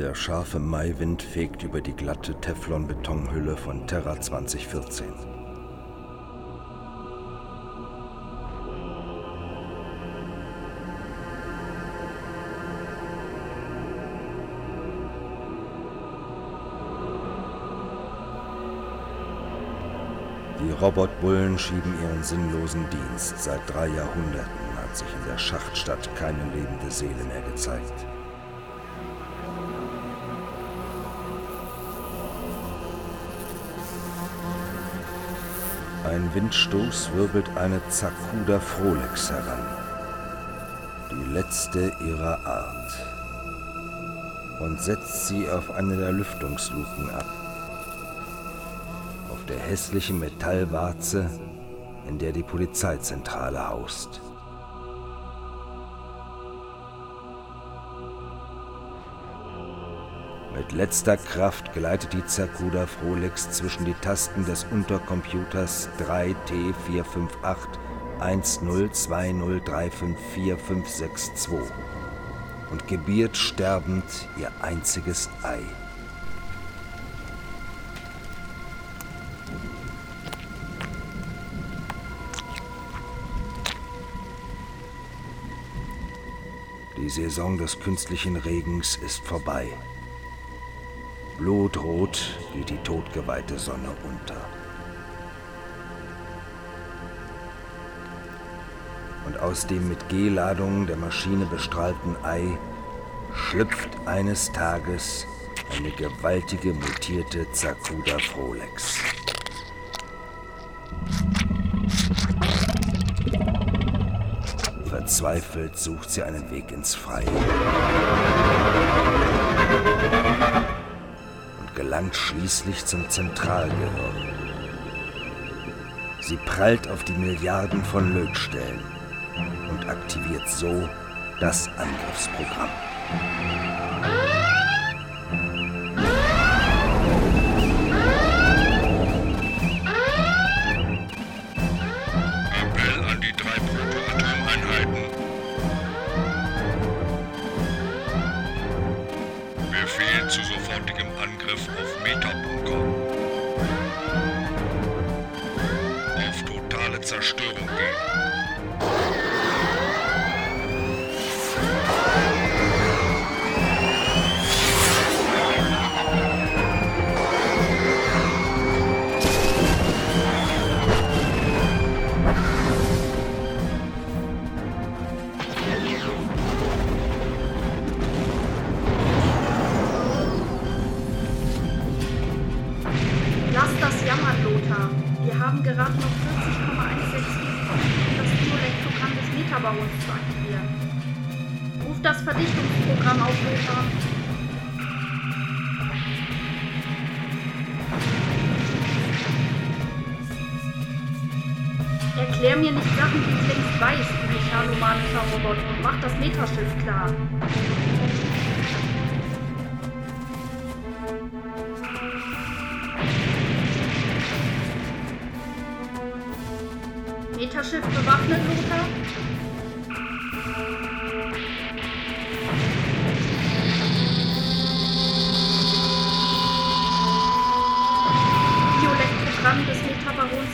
Der scharfe Maiwind fegt über die glatte Teflon-Betonhülle von Terra 2014. Die Robotbullen schieben ihren sinnlosen Dienst. Seit drei Jahrhunderten hat sich in der Schachtstadt keine lebende Seele mehr gezeigt. Ein Windstoß wirbelt eine Zakuda Frolex heran. Die letzte ihrer Art. Und setzt sie auf eine der Lüftungsluken ab. Auf der hässlichen Metallwarze, in der die Polizeizentrale haust. Mit letzter Kraft gleitet die Zakuda Frolix zwischen die Tasten des Untercomputers 3T4581020354562 und gebiert sterbend ihr einziges Ei. Die Saison des künstlichen Regens ist vorbei. Blutrot geht die totgeweihte Sonne unter. Und aus dem mit G-Ladungen der Maschine bestrahlten Ei schlüpft eines Tages eine gewaltige mutierte Zakuda Frolex. Verzweifelt sucht sie einen Weg ins Freie gelangt schließlich zum Zentralgehirn. Sie prallt auf die Milliarden von Lötstellen und aktiviert so das Angriffsprogramm. Zerstörung gehen. Lothar. Wir haben gerade noch 40,16 Sekunden, um das Bioelektrogramm des Metabarons zu aktivieren. Ruf das Verdichtungsprogramm auf, Lothar. Erklär mir nicht Sachen, die ich längst weiß, du mechanomanischer Roboter, und mach das Metaschiff klar. Metaschiff bewaffnet, Lothar?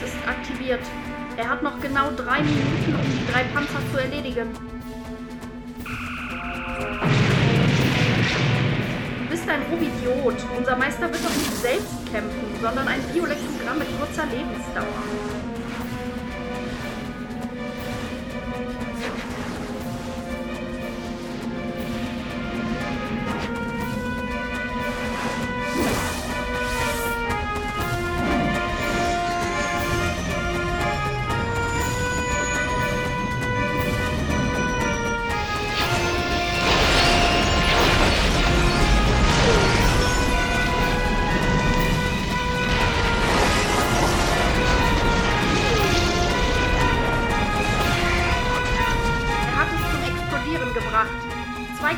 Ist aktiviert. Er hat noch genau drei Minuten, um die drei Panzer zu erledigen. Du bist ein Rubidiot. Unser Meister wird doch nicht selbst kämpfen, sondern ein Bioelektrogramm mit kurzer Lebensdauer.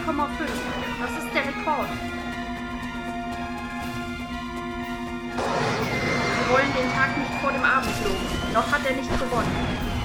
Das ist der Rekord. Wir wollen den Tag nicht vor dem Abend loben. Noch hat er nicht gewonnen.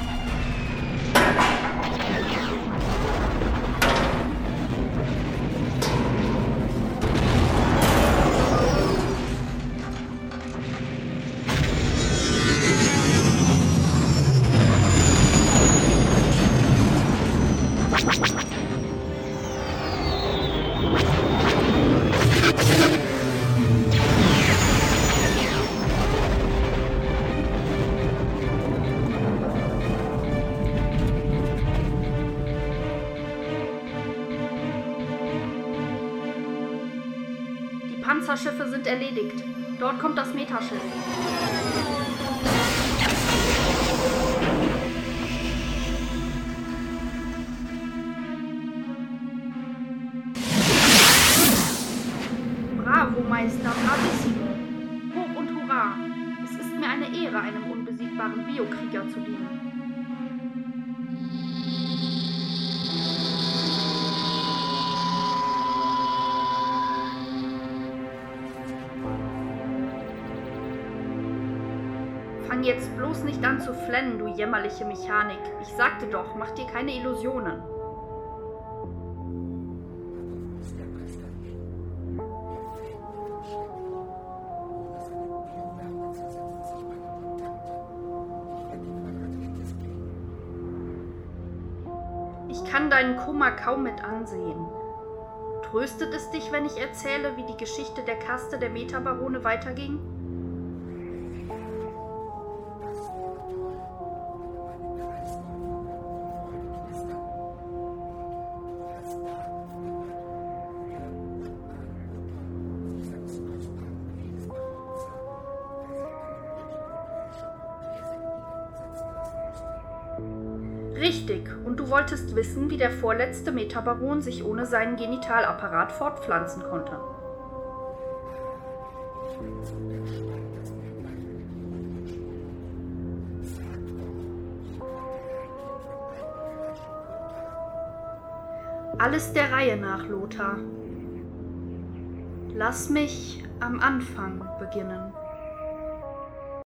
Panzerschiffe sind erledigt. Dort kommt das Metaschiff. Bravo, Meister, bravissimo. Hoch und Hurra. Es ist mir eine Ehre, einem unbesiegbaren Biokrieger zu dienen. Jetzt bloß nicht an zu flennen, du jämmerliche Mechanik. Ich sagte doch, mach dir keine Illusionen. Ich kann deinen Kummer kaum mit ansehen. Tröstet es dich, wenn ich erzähle, wie die Geschichte der Kaste der Metabarone weiterging? Richtig, und du wolltest wissen, wie der vorletzte Metabaron sich ohne seinen Genitalapparat fortpflanzen konnte. Alles der Reihe nach, Lothar. Lass mich am Anfang beginnen.